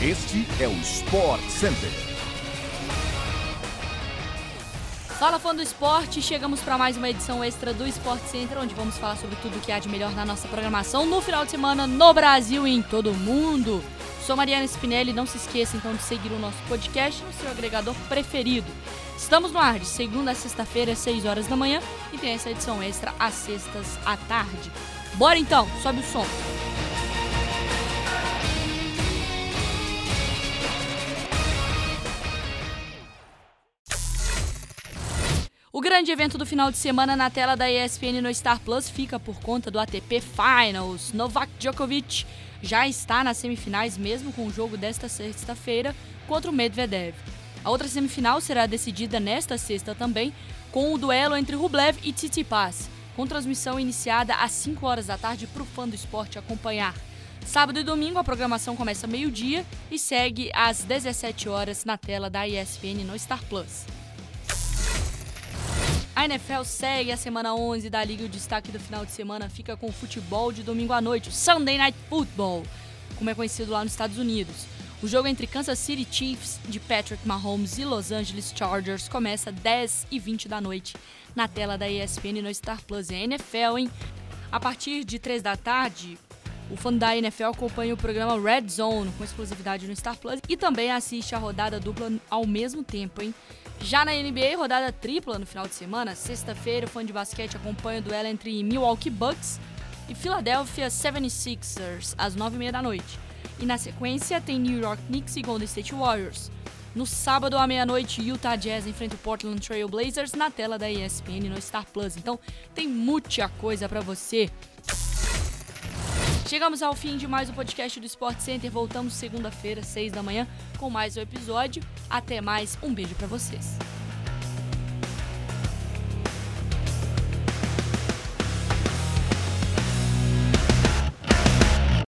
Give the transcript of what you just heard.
Este é o Sport Center. Fala fã do esporte, chegamos para mais uma edição extra do Sport Center, onde vamos falar sobre tudo o que há de melhor na nossa programação no final de semana no Brasil e em todo o mundo. Sou Mariana Spinelli, não se esqueça então de seguir o nosso podcast no seu agregador preferido. Estamos no ar de segunda a sexta-feira, às 6 horas da manhã, e tem essa edição extra às sextas à tarde. Bora então, sobe o som. O grande evento do final de semana na tela da ESPN no Star Plus fica por conta do ATP Finals. Novak Djokovic já está nas semifinais, mesmo com o jogo desta sexta-feira contra o Medvedev. A outra semifinal será decidida nesta sexta também, com o duelo entre Rublev e Tsitsipas, com transmissão iniciada às 5 horas da tarde para o fã do esporte acompanhar. Sábado e domingo a programação começa meio-dia e segue às 17 horas na tela da ESPN no Star Plus. A NFL segue a semana 11 da liga e o destaque do final de semana fica com o futebol de domingo à noite, o Sunday Night Football, como é conhecido lá nos Estados Unidos. O jogo entre Kansas City Chiefs de Patrick Mahomes e Los Angeles Chargers começa 10 e 20 da noite na tela da ESPN no Star Plus. A NFL, hein? A partir de 3 da tarde, o fã da NFL acompanha o programa Red Zone com exclusividade no Star Plus e também assiste a rodada dupla ao mesmo tempo, hein? Já na NBA, rodada tripla no final de semana, sexta-feira, o fã de basquete acompanha o duelo entre Milwaukee Bucks e Philadelphia 76ers às 9h30 da noite. E na sequência tem New York Knicks e Golden State Warriors. No sábado à meia-noite, Utah Jazz enfrenta o Portland Trail Blazers na tela da ESPN no Star Plus. Então tem muita coisa para você. Chegamos ao fim de mais um podcast do Sport Center. Voltamos segunda-feira, seis da manhã, com mais um episódio. Até mais, um beijo para vocês.